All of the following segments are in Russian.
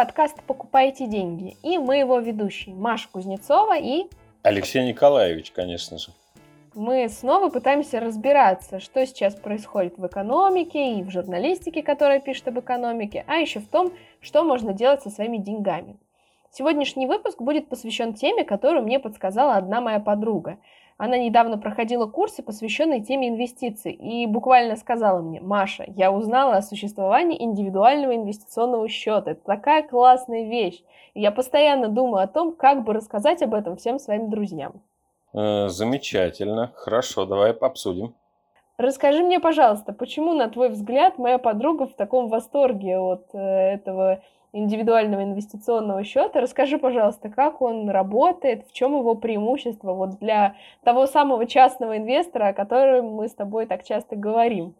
подкаст «Покупайте деньги». И мы его ведущие Маша Кузнецова и... Алексей Николаевич, конечно же. Мы снова пытаемся разбираться, что сейчас происходит в экономике и в журналистике, которая пишет об экономике, а еще в том, что можно делать со своими деньгами. Сегодняшний выпуск будет посвящен теме, которую мне подсказала одна моя подруга – она недавно проходила курсы, посвященные теме инвестиций, и буквально сказала мне, Маша, я узнала о существовании индивидуального инвестиционного счета. Это такая классная вещь. И я постоянно думаю о том, как бы рассказать об этом всем своим друзьям. Э, замечательно. Хорошо, давай обсудим. Расскажи мне, пожалуйста, почему, на твой взгляд, моя подруга в таком восторге от э, этого индивидуального инвестиционного счета. Расскажи, пожалуйста, как он работает, в чем его преимущество вот для того самого частного инвестора, о котором мы с тобой так часто говорим.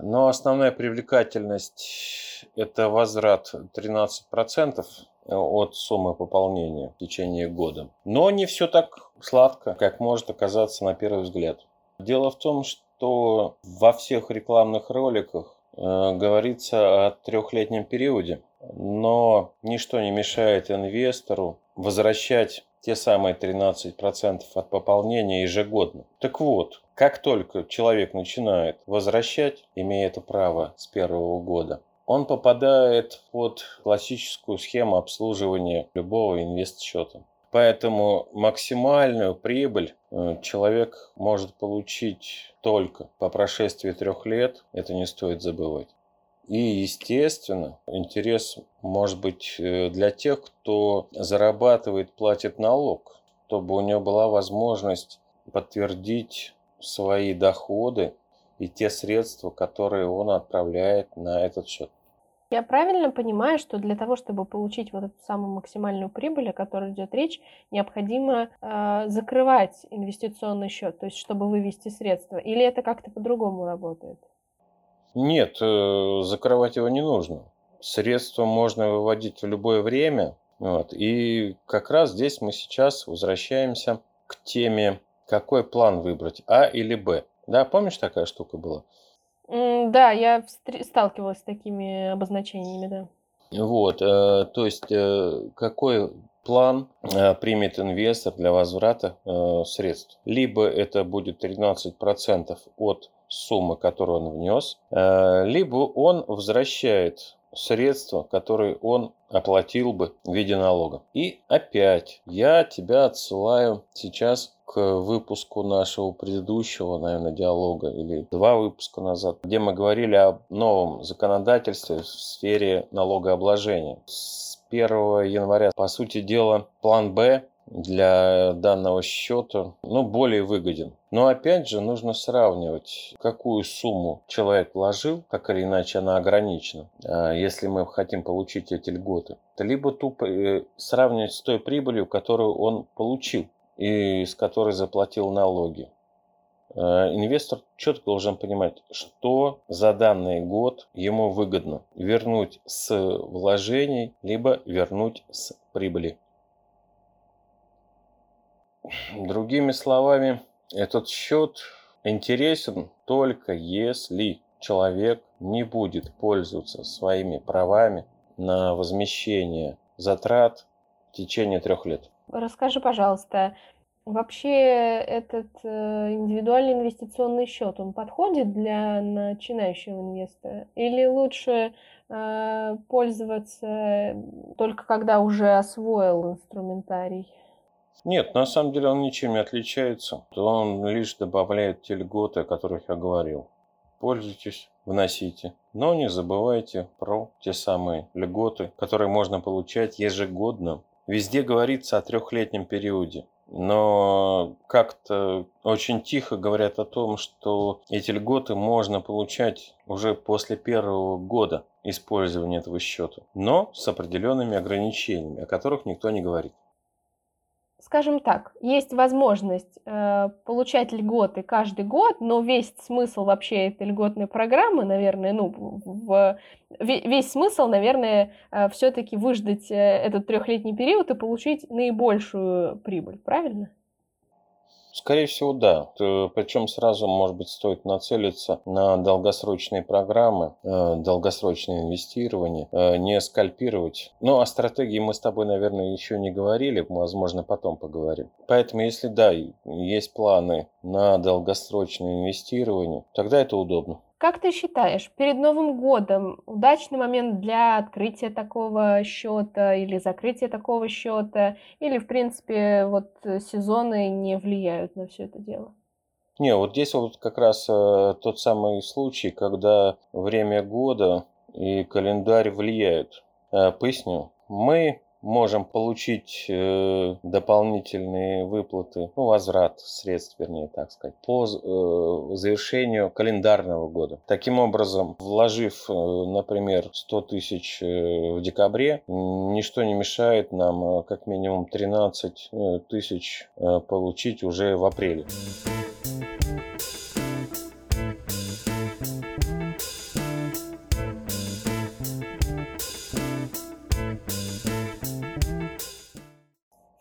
Но основная привлекательность – это возврат 13% от суммы пополнения в течение года. Но не все так сладко, как может оказаться на первый взгляд. Дело в том, что во всех рекламных роликах э, говорится о трехлетнем периоде но ничто не мешает инвестору возвращать те самые 13% от пополнения ежегодно. Так вот, как только человек начинает возвращать, имея это право с первого года, он попадает под классическую схему обслуживания любого инвест-счета. Поэтому максимальную прибыль э, человек может получить только по прошествии трех лет. Это не стоит забывать. И, естественно, интерес может быть э, для тех, кто зарабатывает, платит налог, чтобы у него была возможность подтвердить свои доходы и те средства, которые он отправляет на этот счет. Я правильно понимаю, что для того, чтобы получить вот эту самую максимальную прибыль, о которой идет речь, необходимо э, закрывать инвестиционный счет, то есть чтобы вывести средства, или это как-то по-другому работает? Нет, э, закрывать его не нужно. Средства можно выводить в любое время. Вот. И как раз здесь мы сейчас возвращаемся к теме, какой план выбрать, А или Б. Да, помнишь, такая штука была? Да, я сталкивалась с такими обозначениями, да. Вот, э, то есть э, какой план примет инвестор для возврата средств? Либо это будет 13% от суммы, которую он внес, э, либо он возвращает средства, которые он оплатил бы в виде налога. И опять я тебя отсылаю сейчас к выпуску нашего предыдущего, наверное, диалога или два выпуска назад, где мы говорили о новом законодательстве в сфере налогообложения. С 1 января, по сути дела, план Б для данного счета ну, более выгоден. Но опять же нужно сравнивать, какую сумму человек вложил, так или иначе она ограничена, а если мы хотим получить эти льготы. Либо тупо э, сравнивать с той прибылью, которую он получил и с которой заплатил налоги. А инвестор четко должен понимать, что за данный год ему выгодно вернуть с вложений, либо вернуть с прибыли. Другими словами, этот счет интересен только если человек не будет пользоваться своими правами на возмещение затрат в течение трех лет. Расскажи, пожалуйста, вообще этот э, индивидуальный инвестиционный счет, он подходит для начинающего инвестора? Или лучше э, пользоваться только когда уже освоил инструментарий? Нет, на самом деле он ничем не отличается. Он лишь добавляет те льготы, о которых я говорил. Пользуйтесь, вносите. Но не забывайте про те самые льготы, которые можно получать ежегодно. Везде говорится о трехлетнем периоде. Но как-то очень тихо говорят о том, что эти льготы можно получать уже после первого года использования этого счета, но с определенными ограничениями, о которых никто не говорит скажем так, есть возможность э, получать льготы каждый год, но весь смысл вообще этой льготной программы, наверное, ну, в, весь смысл, наверное, э, все-таки выждать э, этот трехлетний период и получить наибольшую прибыль, правильно? Скорее всего, да. Причем сразу, может быть, стоит нацелиться на долгосрочные программы, э, долгосрочное инвестирование, э, не скальпировать. Ну, о стратегии мы с тобой, наверное, еще не говорили, возможно, потом поговорим. Поэтому, если да, есть планы на долгосрочное инвестирование, тогда это удобно. Как ты считаешь, перед Новым годом удачный момент для открытия такого счета или закрытия такого счета? Или, в принципе, вот сезоны не влияют на все это дело? Не, вот здесь вот как раз э, тот самый случай, когда время года и календарь влияют. Э, поясню. Мы можем получить э, дополнительные выплаты, ну, возврат средств, вернее, так сказать, по э, завершению календарного года. Таким образом, вложив, э, например, 100 тысяч э, в декабре, ничто не мешает нам э, как минимум 13 э, тысяч получить уже в апреле.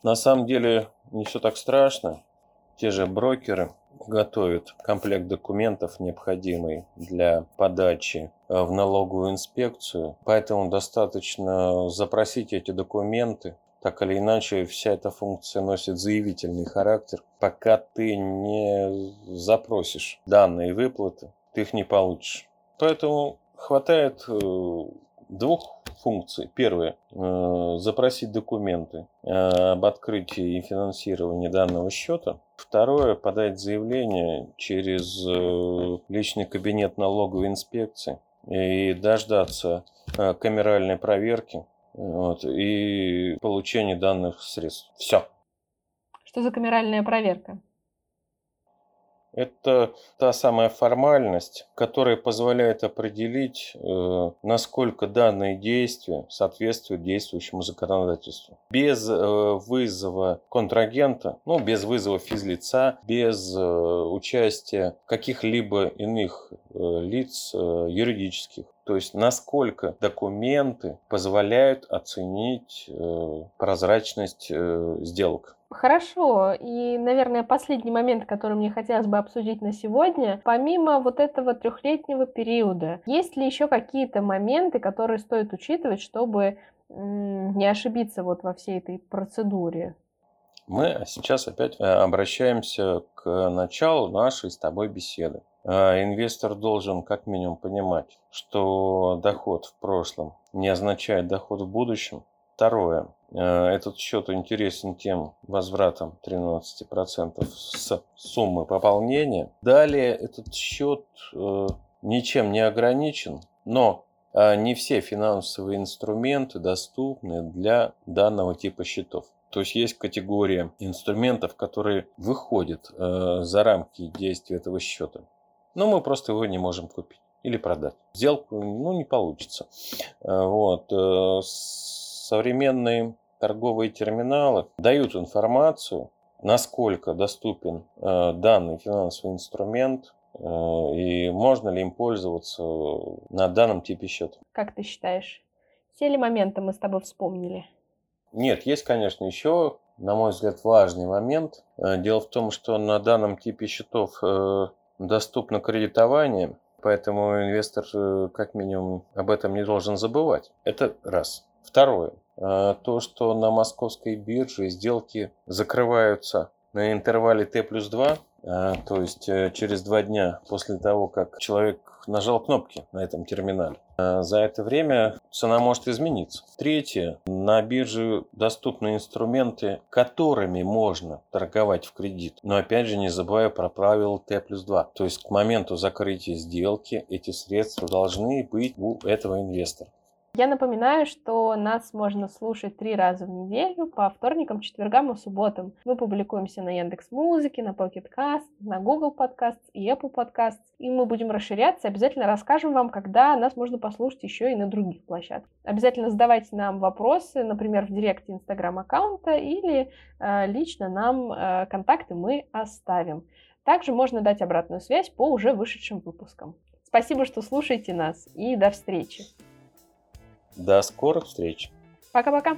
На самом деле не все так страшно. Те же брокеры готовят комплект документов, необходимый для подачи э, в налоговую инспекцию. Поэтому достаточно запросить эти документы. Так или иначе, вся эта функция носит заявительный характер. Пока ты не запросишь данные выплаты, ты их не получишь. Поэтому хватает э, двух функций. Первое э, – запросить документы э, об открытии и финансировании данного счета. Второе – подать заявление через э, личный кабинет налоговой инспекции и дождаться камеральной проверки вот, и получения данных средств. Все. Что за камеральная проверка? Это та самая формальность, которая позволяет определить, э, насколько данные действия соответствуют действующему законодательству. Без э, вызова контрагента, ну, без вызова физлица, без э, участия каких-либо иных лиц юридических. То есть насколько документы позволяют оценить прозрачность сделок. Хорошо. И, наверное, последний момент, который мне хотелось бы обсудить на сегодня, помимо вот этого трехлетнего периода, есть ли еще какие-то моменты, которые стоит учитывать, чтобы не ошибиться вот во всей этой процедуре? Мы сейчас опять э, обращаемся к началу нашей с тобой беседы. Э, инвестор должен как минимум понимать, что доход в прошлом не означает доход в будущем. Второе. Э, этот счет интересен тем возвратом 13% с суммы пополнения. Далее этот счет э, ничем не ограничен, но э, не все финансовые инструменты доступны для данного типа счетов. То есть есть категория инструментов, которые выходят за рамки действия этого счета. Но мы просто его не можем купить или продать. Сделку ну, не получится. Вот современные торговые терминалы дают информацию, насколько доступен э, данный финансовый инструмент э, и можно ли им пользоваться на данном типе счета. Как ты считаешь, все ли моменты мы с тобой вспомнили? Нет, есть, конечно, еще, на мой взгляд, важный момент. Э, дело в том, что на данном типе счетов доступно кредитование, поэтому инвестор как минимум об этом не должен забывать. Это раз. Второе. Э, то, что на московской бирже сделки закрываются на интервале Т плюс 2, э, то есть э, через два дня после того, как человек нажал кнопки на этом терминале. За это время цена может измениться. Третье. На бирже доступны инструменты, которыми можно торговать в кредит. Но опять же не забывая про правило Т плюс 2. То есть к моменту закрытия сделки эти средства должны быть у этого инвестора. Я напоминаю, что нас можно слушать три раза в неделю по вторникам, четвергам и субботам. Мы публикуемся на Яндекс Музыке, на Pocket Cast, на Google Podcast и Apple Podcast. И мы будем расширяться. Обязательно расскажем вам, когда нас можно послушать еще и на других площадках. Обязательно задавайте нам вопросы, например, в директе Инстаграм аккаунта или э, лично нам э, контакты мы оставим. Также можно дать обратную связь по уже вышедшим выпускам. Спасибо, что слушаете нас и до встречи. До скорых встреч. Пока-пока.